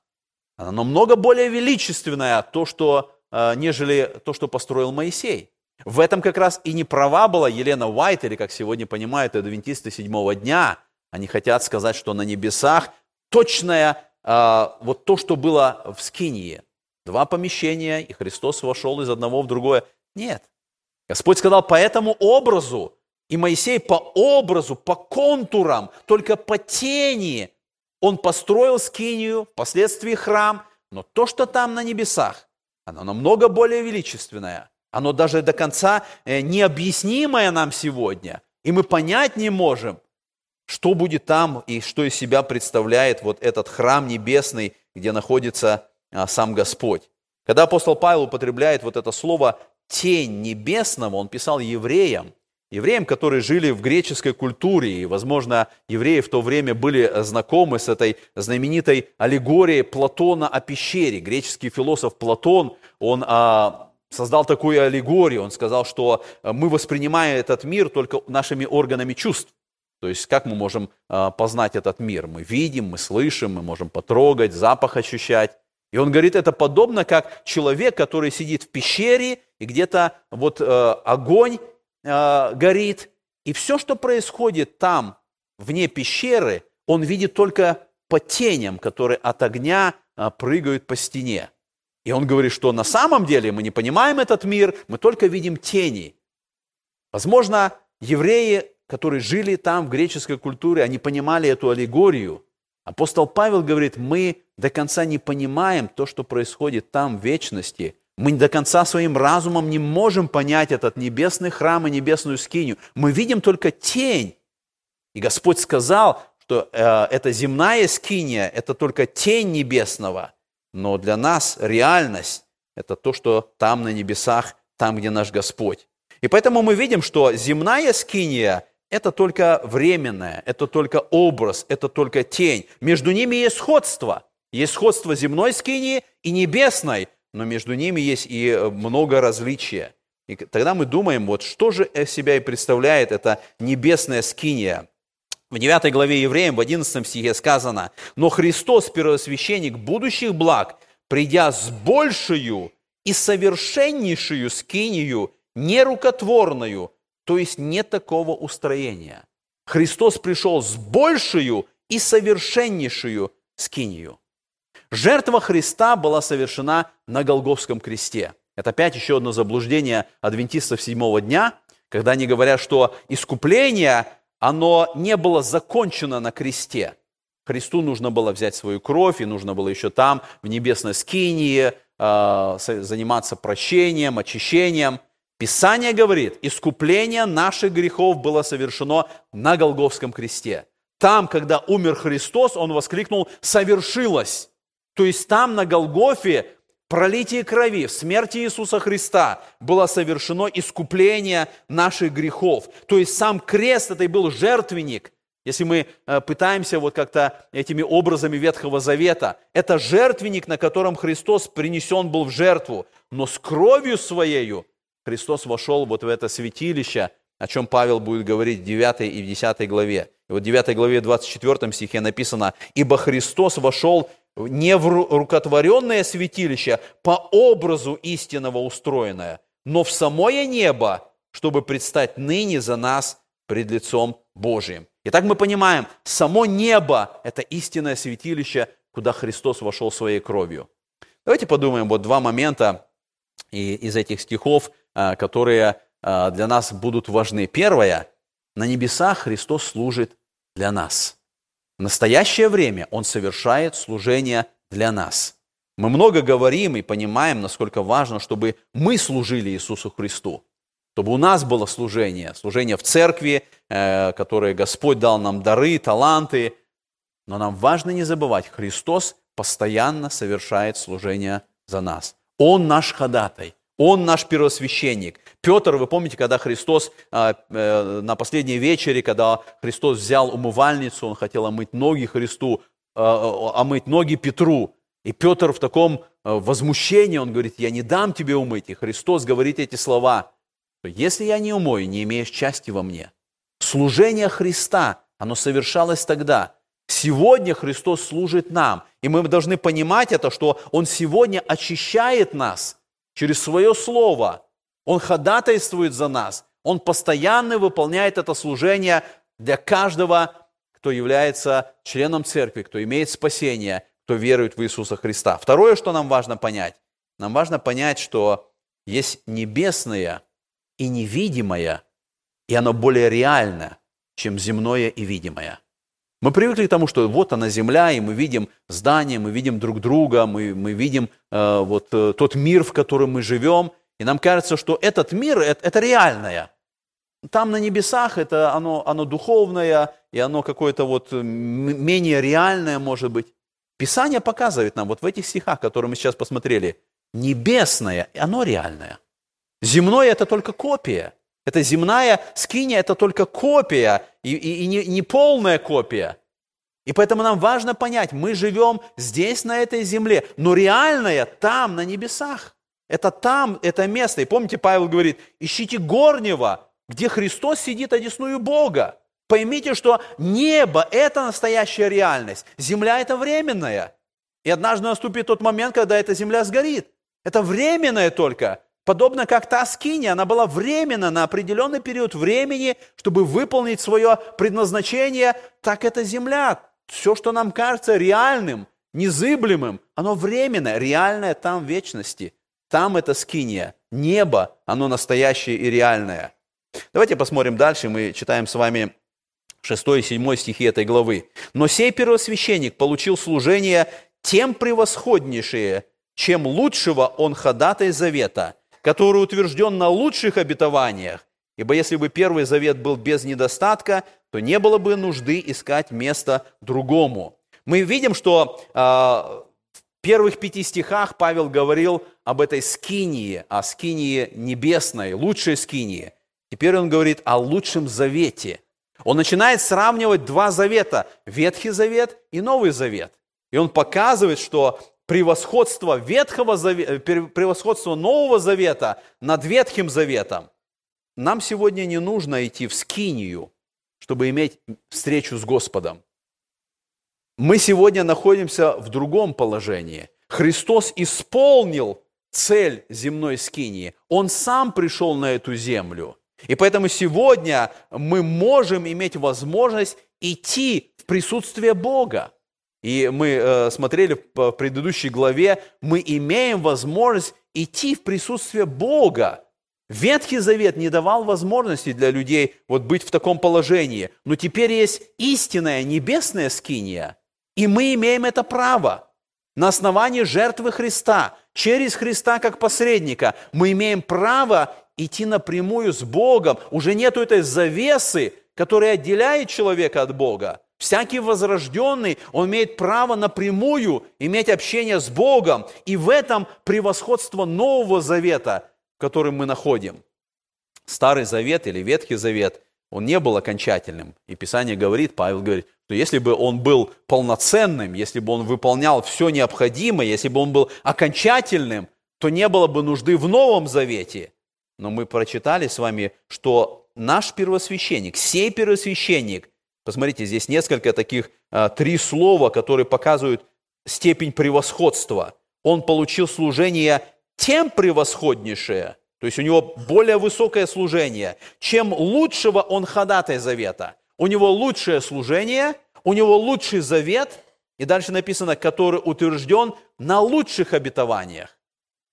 оно намного более величественное, то, что, э, нежели то, что построил Моисей. В этом как раз и не права была Елена Уайт, или, как сегодня понимают адвентисты седьмого дня. Они хотят сказать, что на небесах точное э, вот то, что было в Скинии – два помещения, и Христос вошел из одного в другое. Нет. Господь сказал по этому образу, и Моисей по образу, по контурам, только по тени он построил скинию, впоследствии храм, но то, что там на небесах, оно намного более величественное. Оно даже до конца э, необъяснимое нам сегодня. И мы понять не можем, что будет там и что из себя представляет вот этот храм небесный, где находится сам Господь. Когда апостол Павел употребляет вот это слово «тень небесного», он писал евреям, евреям, которые жили в греческой культуре, и, возможно, евреи в то время были знакомы с этой знаменитой аллегорией Платона о пещере. Греческий философ Платон, он а, создал такую аллегорию, он сказал, что мы воспринимаем этот мир только нашими органами чувств. То есть как мы можем а, познать этот мир? Мы видим, мы слышим, мы можем потрогать, запах ощущать. И он говорит, это подобно как человек, который сидит в пещере, и где-то вот э, огонь э, горит, и все, что происходит там, вне пещеры, он видит только по теням, которые от огня э, прыгают по стене. И он говорит, что на самом деле мы не понимаем этот мир, мы только видим тени. Возможно, евреи, которые жили там в греческой культуре, они понимали эту аллегорию – Апостол Павел говорит, мы до конца не понимаем то, что происходит там в вечности. Мы до конца своим разумом не можем понять этот небесный храм и небесную скинию. Мы видим только тень. И Господь сказал, что э, эта земная скиния – это только тень небесного. Но для нас реальность – это то, что там на небесах, там, где наш Господь. И поэтому мы видим, что земная скиния это только временное, это только образ, это только тень. Между ними есть сходство. Есть сходство земной скинии и небесной, но между ними есть и э, много различия. И тогда мы думаем, вот что же себя и представляет эта небесная скиния. В 9 главе Евреям, в 11 стихе сказано, «Но Христос, первосвященник будущих благ, придя с большую и совершеннейшую скинию, нерукотворную, то есть нет такого устроения. Христос пришел с большую и совершеннейшую скинию. Жертва Христа была совершена на Голговском кресте. Это опять еще одно заблуждение адвентистов седьмого дня, когда они говорят, что искупление, оно не было закончено на кресте. Христу нужно было взять свою кровь, и нужно было еще там, в небесной скинии, а, заниматься прощением, очищением – Писание говорит, искупление наших грехов было совершено на Голговском кресте. Там, когда умер Христос, он воскликнул «совершилось». То есть там, на Голгофе, пролитии крови, в смерти Иисуса Христа было совершено искупление наших грехов. То есть сам крест это и был жертвенник. Если мы э, пытаемся вот как-то этими образами Ветхого Завета, это жертвенник, на котором Христос принесен был в жертву. Но с кровью Своею Христос вошел вот в это святилище, о чем Павел будет говорить в 9 и в 10 главе. И вот в 9 главе 24 стихе написано, «Ибо Христос вошел не в рукотворенное святилище, по образу истинного устроенное, но в самое небо, чтобы предстать ныне за нас пред лицом Божиим. Итак, мы понимаем, само небо – это истинное святилище, куда Христос вошел своей кровью. Давайте подумаем вот два момента из этих стихов, которые а, для нас будут важны. Первое – на небесах Христос служит для нас – в настоящее время Он совершает служение для нас. Мы много говорим и понимаем, насколько важно, чтобы мы служили Иисусу Христу, чтобы у нас было служение, служение в церкви, э, которое Господь дал нам дары, таланты. Но нам важно не забывать, Христос постоянно совершает служение за нас. Он наш ходатай. Он наш первосвященник. Петр, вы помните, когда Христос а, э, на последней вечере, когда Христос взял умывальницу, он хотел омыть ноги Христу, а, омыть ноги Петру. И Петр в таком а, возмущении, он говорит, я не дам тебе умыть. И Христос говорит эти слова, если я не умою, не имеешь части во мне. Служение Христа, оно совершалось тогда. Сегодня Христос служит нам. И мы должны понимать это, что Он сегодня очищает нас – через свое слово. Он ходатайствует за нас. Он постоянно выполняет это служение для каждого, кто является членом церкви, кто имеет спасение, кто верует в Иисуса Христа. Второе, что нам важно понять. Нам важно понять, что есть небесное и невидимое, и оно более реально, чем земное и видимое. Мы привыкли к тому, что вот она земля, и мы видим здания, мы видим друг друга, мы, мы видим э, вот э, тот мир, в котором мы живем, и нам кажется, что этот мир это, это реальное. Там на небесах это оно, оно духовное, и оно какое-то вот менее реальное может быть. Писание показывает нам вот в этих стихах, которые мы сейчас посмотрели, небесное, оно реальное. Земное – это только копия – это земная скиния, это только копия, и, и, и не, не полная копия. И поэтому нам важно понять, мы живем здесь, на этой земле, но реальное там, на небесах. Это там, это место. И помните, Павел говорит, ищите горнего, где Христос сидит одесную Бога. Поймите, что небо – это настоящая реальность. Земля – это временная. И однажды наступит тот момент, когда эта земля сгорит. Это временное только. Подобно как та скиния, она была временно, на определенный период времени, чтобы выполнить свое предназначение, так эта земля. Все, что нам кажется реальным, незыблемым, оно временно, реальное там в вечности. Там это скиния. Небо, оно настоящее и реальное. Давайте посмотрим дальше. Мы читаем с вами 6 и 7 стихи этой главы. «Но сей первосвященник получил служение тем превосходнейшее, чем лучшего он ходатай завета, который утвержден на лучших обетованиях. Ибо если бы Первый Завет был без недостатка, то не было бы нужды искать место другому. Мы видим, что э, в первых пяти стихах Павел говорил об этой скинии, о скинии небесной, лучшей скинии. Теперь он говорит о лучшем завете. Он начинает сравнивать два завета – Ветхий Завет и Новый Завет. И он показывает, что превосходство Ветхого Завета, э, превосходство Нового Завета над Ветхим Заветом. Нам сегодня не нужно идти в Скинию, чтобы иметь встречу с Господом. Мы сегодня находимся в другом положении. Христос исполнил цель земной скинии. Он сам пришел на эту землю. И поэтому сегодня мы можем иметь возможность идти в присутствие Бога. И мы э, смотрели в предыдущей главе, мы имеем возможность идти в присутствие Бога. Ветхий Завет не давал возможности для людей вот быть в таком положении. Но теперь есть истинная небесная скиния, и мы имеем это право. На основании жертвы Христа, через Христа как посредника, мы имеем право идти напрямую с Богом. Уже нету этой завесы, которая отделяет человека от Бога. Всякий возрожденный, он имеет право напрямую иметь общение с Богом. И в этом превосходство Нового Завета, в котором мы находим. Старый Завет или Ветхий Завет, он не был окончательным. И Писание говорит, Павел говорит, что если бы он был полноценным, если бы он выполнял все необходимое, если бы он был окончательным, то не было бы нужды в Новом Завете. Но мы прочитали с вами, что наш первосвященник, сей первосвященник, Посмотрите, здесь несколько таких, а, три слова, которые показывают степень превосходства. Он получил служение тем превосходнейшее, то есть у него более высокое служение, чем лучшего он ходатай завета. У него лучшее служение, у него лучший завет, и дальше написано, который утвержден на лучших обетованиях.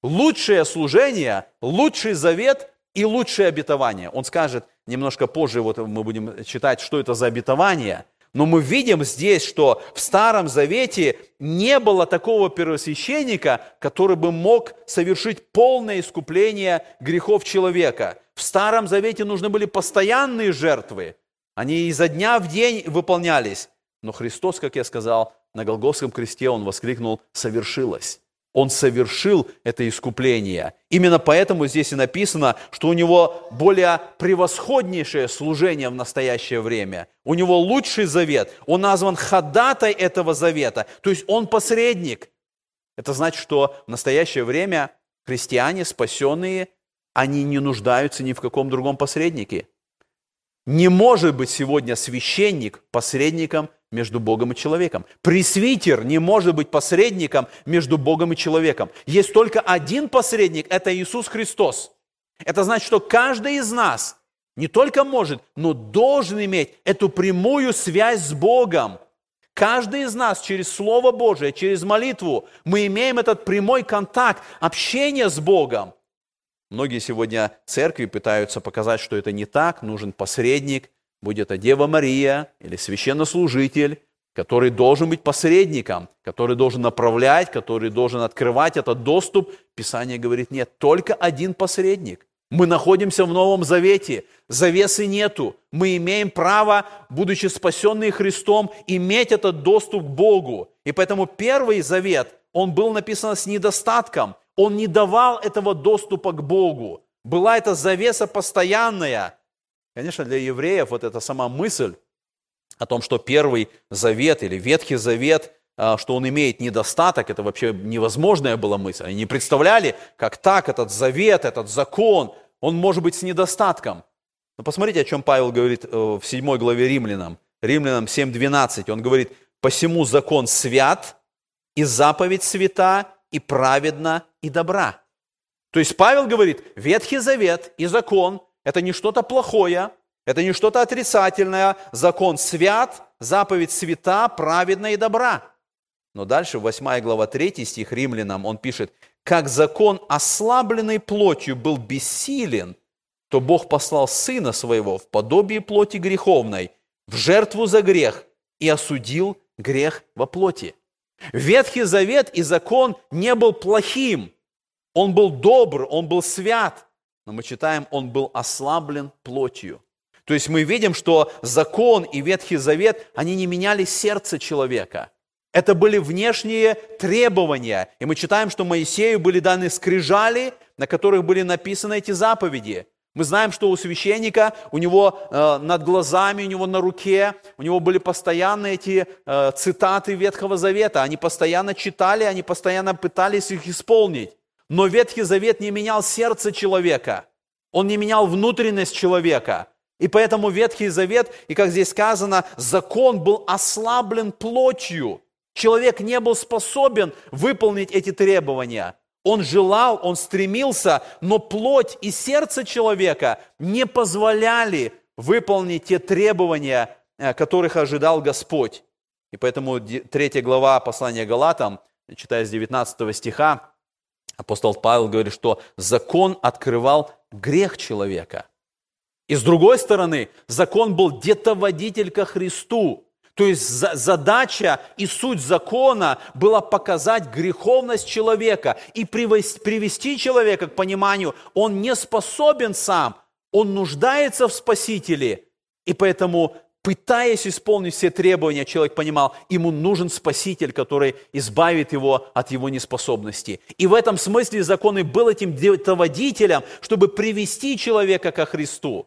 Лучшее служение, лучший завет и лучшее обетование. Он скажет – немножко позже вот мы будем читать, что это за обетование. Но мы видим здесь, что в Старом Завете не было такого первосвященника, который бы мог совершить полное искупление грехов человека. В Старом Завете нужны были постоянные жертвы. Они изо дня в день выполнялись. Но Христос, как я сказал, на Голгофском кресте Он воскликнул «совершилось». Он совершил это искупление. Именно поэтому здесь и написано, что у него более превосходнейшее служение в настоящее время. У него лучший завет. Он назван ходатай этого завета. То есть он посредник. Это значит, что в настоящее время христиане, спасенные, они не нуждаются ни в каком другом посреднике. Не может быть сегодня священник посредником между Богом и человеком. Пресвитер не может быть посредником между Богом и человеком. Есть только один посредник, это Иисус Христос. Это значит, что каждый из нас не только может, но должен иметь эту прямую связь с Богом. Каждый из нас через Слово Божие, через молитву, мы имеем этот прямой контакт, общение с Богом. Многие сегодня церкви пытаются показать, что это не так, нужен посредник – будь это Дева Мария или священнослужитель, который должен быть посредником, который должен направлять, который должен открывать этот доступ. Писание говорит, нет, только один посредник. Мы находимся в Новом Завете, завесы нету. Мы имеем право, будучи спасенные Христом, иметь этот доступ к Богу. И поэтому первый завет, он был написан с недостатком. Он не давал этого доступа к Богу. Была эта завеса постоянная, Конечно, для евреев вот эта сама мысль о том, что Первый Завет или Ветхий Завет, а, что он имеет недостаток, это вообще невозможная была мысль. Они не представляли, как так этот завет, этот закон, он может быть с недостатком. Но посмотрите, о чем Павел говорит э, в 7 главе Римлянам. Римлянам 7.12. Он говорит, «Посему закон свят, и заповедь свята, и праведна, и добра». То есть Павел говорит, Ветхий Завет и закон это не что-то плохое, это не что-то отрицательное. Закон свят, заповедь свята, праведна и добра. Но дальше, 8 глава 3 стих римлянам, он пишет, «Как закон, ослабленный плотью, был бессилен, то Бог послал Сына Своего в подобие плоти греховной, в жертву за грех, и осудил грех во плоти». Ветхий Завет и закон не был плохим, он был добр, он был свят, но мы читаем, он был ослаблен плотью. То есть мы видим, что закон и Ветхий Завет, они не меняли сердце человека. Это были внешние требования. И мы читаем, что Моисею были даны скрижали, на которых были написаны эти заповеди. Мы знаем, что у священника, у него э, над глазами, у него на руке, у него были постоянно эти э, цитаты Ветхого Завета. Они постоянно читали, они постоянно пытались их исполнить. Но Ветхий Завет не менял сердце человека. Он не менял внутренность человека. И поэтому Ветхий Завет, и как здесь сказано, закон был ослаблен плотью. Человек не был способен выполнить эти требования. Он желал, он стремился, но плоть и сердце человека не позволяли выполнить те требования, э, которых ожидал Господь. И поэтому третья глава послания Галатам, читая с 19 стиха, Апостол Павел говорит, что закон открывал грех человека. И с другой стороны, закон был детоводитель ко Христу. То есть задача и суть закона была показать греховность человека и привести человека к пониманию, он не способен сам, он нуждается в Спасителе. И поэтому пытаясь исполнить все требования, человек понимал, ему нужен Спаситель, который избавит его от его неспособности. И в этом смысле закон был этим водителем, чтобы привести человека ко Христу.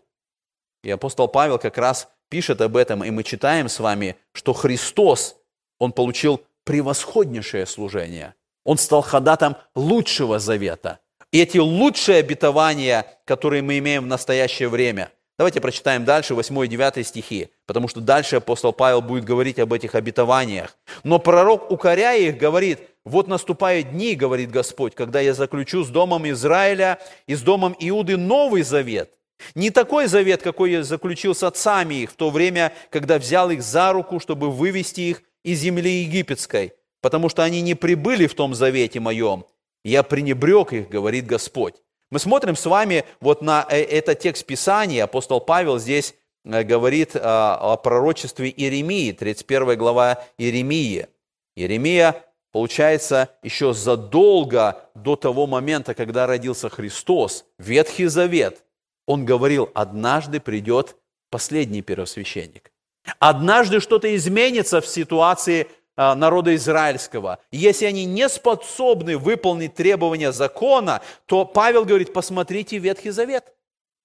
И апостол Павел как раз пишет об этом, и мы читаем с вами, что Христос, Он получил превосходнейшее служение. Он стал ходатом лучшего завета. И эти лучшие обетования, которые мы имеем в настоящее время – Давайте прочитаем дальше 8 и 9 стихи, потому что дальше апостол Павел будет говорить об этих обетованиях. Но пророк, укоряя их, говорит, вот наступают дни, говорит Господь, когда я заключу с домом Израиля и с домом Иуды новый завет. Не такой завет, какой я заключил с отцами их в то время, когда взял их за руку, чтобы вывести их из земли египетской, потому что они не прибыли в том завете моем. Я пренебрег их, говорит Господь. Мы смотрим с вами вот на э, этот текст Писания. Апостол Павел здесь э, говорит э, о пророчестве Иеремии, 31 глава Иеремии. Иеремия, получается, еще задолго до того момента, когда родился Христос, Ветхий Завет, он говорил, однажды придет последний первосвященник. Однажды что-то изменится в ситуации народа израильского. Если они не способны выполнить требования закона, то Павел говорит, посмотрите Ветхий Завет.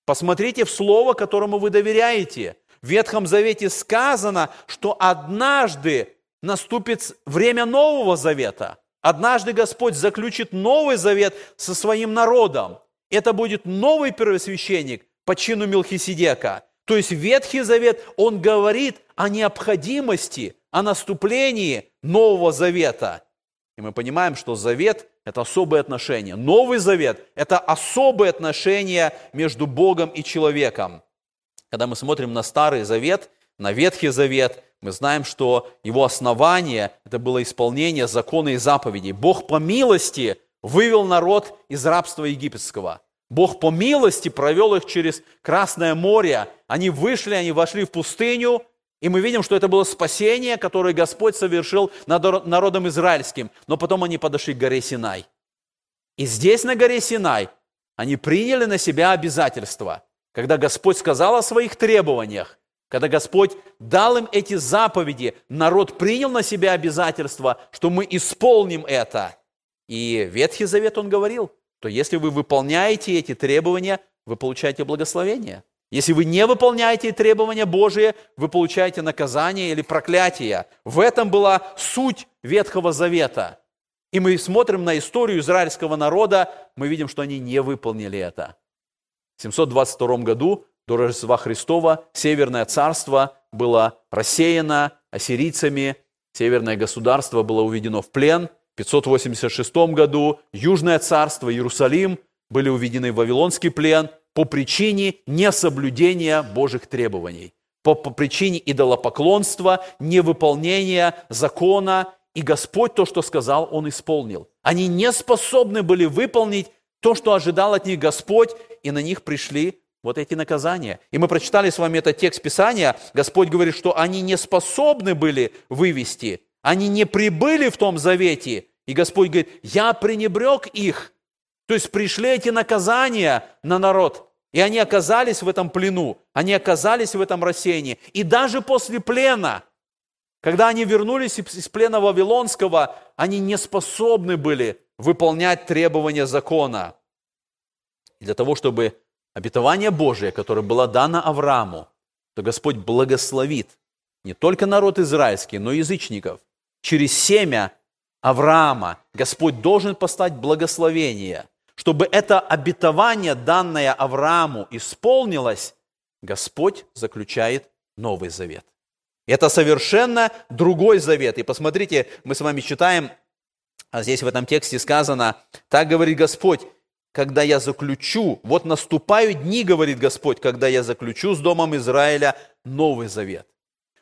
Посмотрите в Слово, которому вы доверяете. В Ветхом Завете сказано, что однажды наступит время Нового Завета. Однажды Господь заключит Новый Завет со своим народом. Это будет новый первосвященник по чину Мелхиседека. То есть Ветхий Завет, он говорит о необходимости о наступлении Нового Завета. И мы понимаем, что Завет – это особые отношения. Новый Завет – это особые отношения между Богом и человеком. Когда мы смотрим на Старый Завет, на Ветхий Завет, мы знаем, что его основание – это было исполнение закона и заповедей. Бог по милости вывел народ из рабства египетского. Бог по милости провел их через Красное море. Они вышли, они вошли в пустыню, и мы видим, что это было спасение, которое Господь совершил над народом израильским. Но потом они подошли к горе Синай. И здесь, на горе Синай, они приняли на себя обязательства. Когда Господь сказал о своих требованиях, когда Господь дал им эти заповеди, народ принял на себя обязательства, что мы исполним это. И Ветхий Завет он говорил, то если вы выполняете эти требования, вы получаете благословение – если вы не выполняете требования Божие, вы получаете наказание или проклятие. В этом была суть Ветхого Завета. И мы смотрим на историю израильского народа, мы видим, что они не выполнили это. В 722 году до Рождества Христова Северное царство было рассеяно ассирийцами, Северное государство было уведено в плен. В 586 году Южное царство, Иерусалим были уведены в Вавилонский плен – по причине несоблюдения Божьих требований, по, по причине идолопоклонства, невыполнения закона. И Господь то, что сказал, Он исполнил. Они не способны были выполнить то, что ожидал от них Господь, и на них пришли вот эти наказания. И мы прочитали с вами этот текст Писания. Господь говорит, что они не способны были вывести, они не прибыли в том завете. И Господь говорит, я пренебрег их, то есть пришли эти наказания на народ, и они оказались в этом плену, они оказались в этом рассеянии. И даже после плена, когда они вернулись из плена Вавилонского, они не способны были выполнять требования закона. Для того, чтобы обетование Божие, которое было дано Аврааму, то Господь благословит не только народ израильский, но и язычников. Через семя Авраама Господь должен послать благословение – чтобы это обетование, данное Аврааму, исполнилось, Господь заключает Новый Завет. Это совершенно другой завет. И посмотрите, мы с вами читаем, а здесь в этом тексте сказано, так говорит Господь, когда я заключу, вот наступают дни, говорит Господь, когда я заключу с Домом Израиля Новый Завет.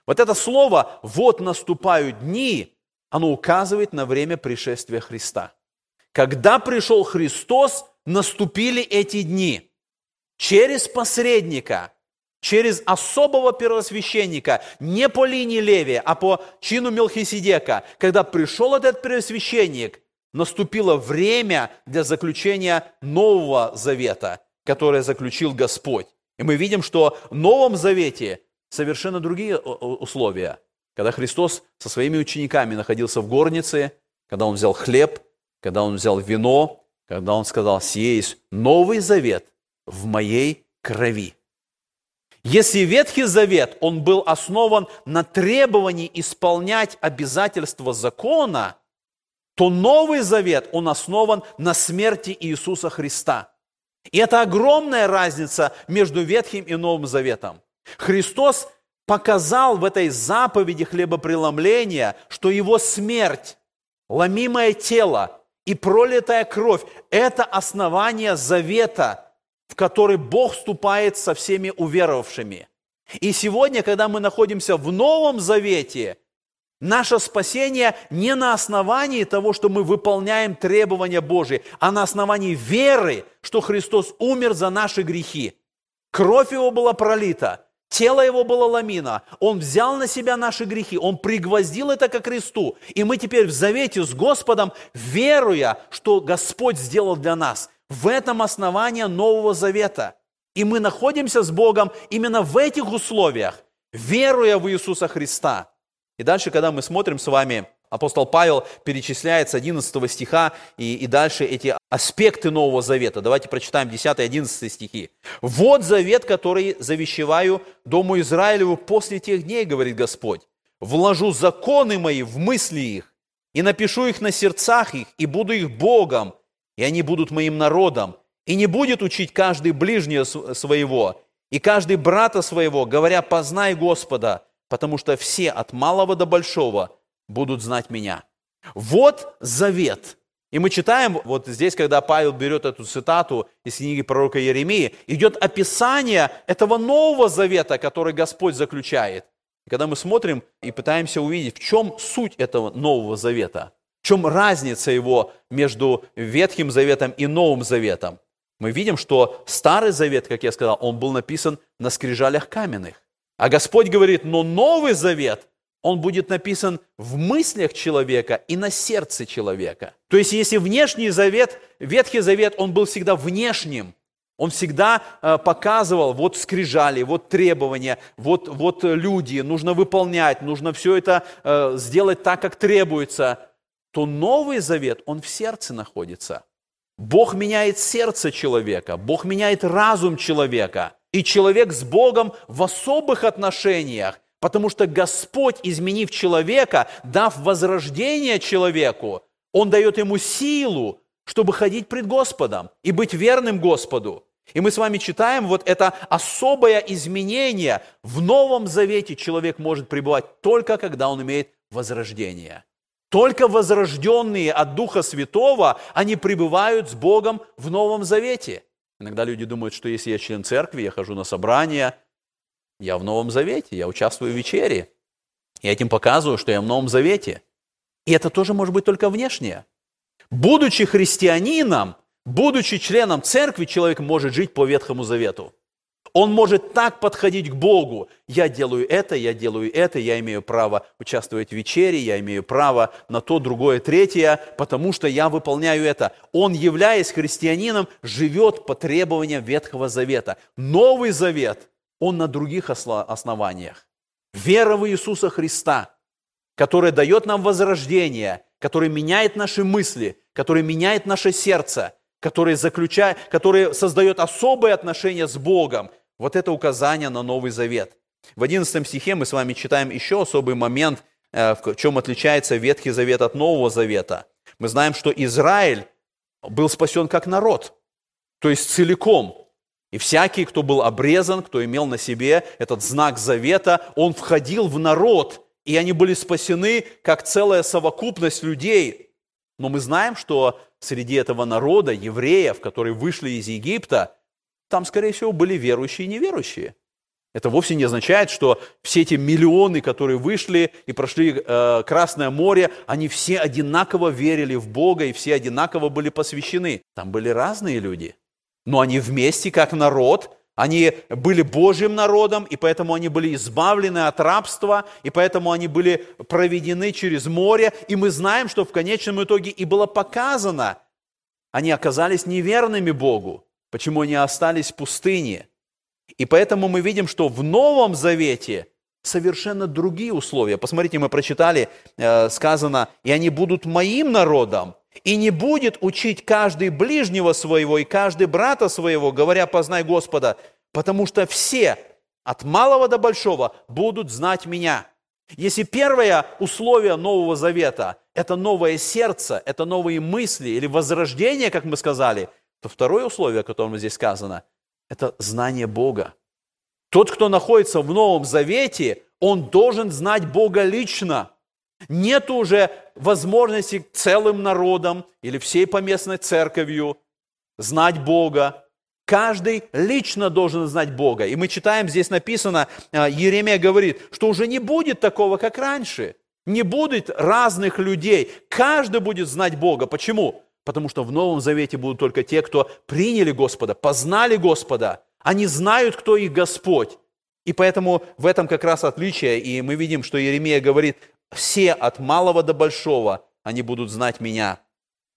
Вот это слово «вот наступают дни», оно указывает на время пришествия Христа. Когда пришел Христос, наступили эти дни. Через посредника, через особого первосвященника, не по линии Левия, а по чину Мелхиседека. Когда пришел этот первосвященник, наступило время для заключения Нового Завета, которое заключил Господь. И мы видим, что в Новом Завете совершенно другие условия. Когда Христос со своими учениками находился в горнице, когда Он взял хлеб, когда Он взял вино, когда Он сказал, «Сие есть новый завет в моей крови». Если Ветхий Завет, он был основан на требовании исполнять обязательства закона, то Новый Завет, он основан на смерти Иисуса Христа. И это огромная разница между Ветхим и Новым Заветом. Христос показал в этой заповеди хлебопреломления, что его смерть, ломимое тело и пролитая кровь – это основание завета, в который Бог вступает со всеми уверовавшими. И сегодня, когда мы находимся в Новом Завете, наше спасение не на основании того, что мы выполняем требования Божьи, а на основании веры, что Христос умер за наши грехи. Кровь Его была пролита, тело Его было ламина, Он взял на себя наши грехи, Он пригвоздил это ко кресту. И мы теперь в завете с Господом, веруя, что Господь сделал для нас, в этом основание Нового Завета. И мы находимся с Богом именно в этих условиях, веруя в Иисуса Христа. И дальше, когда мы смотрим с вами, апостол Павел перечисляет с 11 стиха и, и дальше эти аспекты Нового Завета. Давайте прочитаем 10 и 11 стихи. «Вот завет, который завещеваю Дому Израилеву после тех дней, говорит Господь. Вложу законы мои в мысли их, и напишу их на сердцах их, и буду их Богом, и они будут моим народом, и не будет учить каждый ближнего своего, и каждый брата своего, говоря, познай Господа, потому что все от малого до большого будут знать меня. Вот завет. И мы читаем, вот здесь, когда Павел берет эту цитату из книги пророка Еремии, идет описание этого нового завета, который Господь заключает. И когда мы смотрим и пытаемся увидеть, в чем суть этого нового завета – в чем разница его между Ветхим Заветом и Новым Заветом? Мы видим, что Старый Завет, как я сказал, он был написан на скрижалях каменных. А Господь говорит, но Новый Завет, он будет написан в мыслях человека и на сердце человека. То есть, если внешний завет, Ветхий Завет, он был всегда внешним, он всегда э, показывал, вот скрижали, вот требования, вот, вот люди, нужно выполнять, нужно все это э, сделать так, как требуется то Новый Завет, он в сердце находится. Бог меняет сердце человека, Бог меняет разум человека. И человек с Богом в особых отношениях, потому что Господь, изменив человека, дав возрождение человеку, Он дает ему силу, чтобы ходить пред Господом и быть верным Господу. И мы с вами читаем вот это особое изменение. В Новом Завете человек может пребывать только когда он имеет возрождение. Только возрожденные от Духа Святого, они пребывают с Богом в Новом Завете. Иногда люди думают, что если я член церкви, я хожу на собрания, я в Новом Завете, я участвую в вечере. Я этим показываю, что я в Новом Завете. И это тоже может быть только внешнее. Будучи христианином, будучи членом церкви, человек может жить по Ветхому Завету. Он может так подходить к Богу. Я делаю это, я делаю это, я имею право участвовать в вечере, я имею право на то, другое, третье, потому что я выполняю это. Он, являясь христианином, живет по требованиям Ветхого Завета. Новый Завет, он на других основаниях. Вера в Иисуса Христа, которая дает нам возрождение, который меняет наши мысли, который меняет наше сердце, который, заключает, который создает особые отношения с Богом, вот это указание на Новый Завет. В 11 стихе мы с вами читаем еще особый момент, э, в чем отличается Ветхий Завет от Нового Завета. Мы знаем, что Израиль был спасен как народ, то есть целиком. И всякий, кто был обрезан, кто имел на себе этот знак завета, он входил в народ, и они были спасены как целая совокупность людей. Но мы знаем, что среди этого народа, евреев, которые вышли из Египта, там, скорее всего, были верующие и неверующие. Это вовсе не означает, что все эти миллионы, которые вышли и прошли э, Красное море, они все одинаково верили в Бога и все одинаково были посвящены. Там были разные люди, но они вместе, как народ, они были Божьим народом, и поэтому они были избавлены от рабства, и поэтому они были проведены через море. И мы знаем, что в конечном итоге и было показано, они оказались неверными Богу. Почему они остались в пустыне? И поэтому мы видим, что в Новом Завете совершенно другие условия. Посмотрите, мы прочитали, э, сказано, «И они будут моим народом, и не будет учить каждый ближнего своего и каждый брата своего, говоря, познай Господа, потому что все, от малого до большого, будут знать меня». Если первое условие Нового Завета – это новое сердце, это новые мысли или возрождение, как мы сказали, то второе условие, о котором здесь сказано, это знание Бога. Тот, кто находится в Новом Завете, он должен знать Бога лично. Нет уже возможности целым народом или всей поместной церковью знать Бога. Каждый лично должен знать Бога. И мы читаем, здесь написано, э, Еремия говорит, что уже не будет такого, как раньше. Не будет разных людей. Каждый будет знать Бога. Почему? Потому что в Новом Завете будут только те, кто приняли Господа, познали Господа – они знают, кто их Господь. И поэтому в этом как раз отличие. И мы видим, что Еремия говорит, все от малого до большого, они будут знать меня.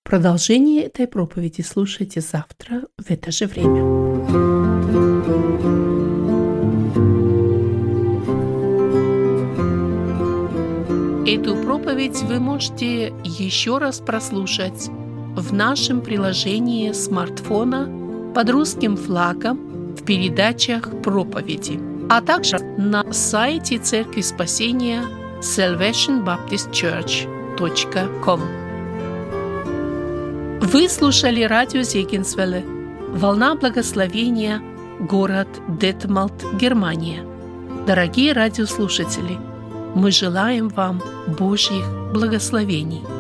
Продолжение этой проповеди слушайте завтра в это же время. Эту проповедь вы можете еще раз прослушать в нашем приложении смартфона под русским флагом в передачах проповеди, а также на сайте Церкви Спасения salvationbaptistchurch.com. Вы слушали радио Зегенсвелле «Волна благословения», город Детмалт, Германия. Дорогие радиослушатели, мы желаем вам Божьих благословений –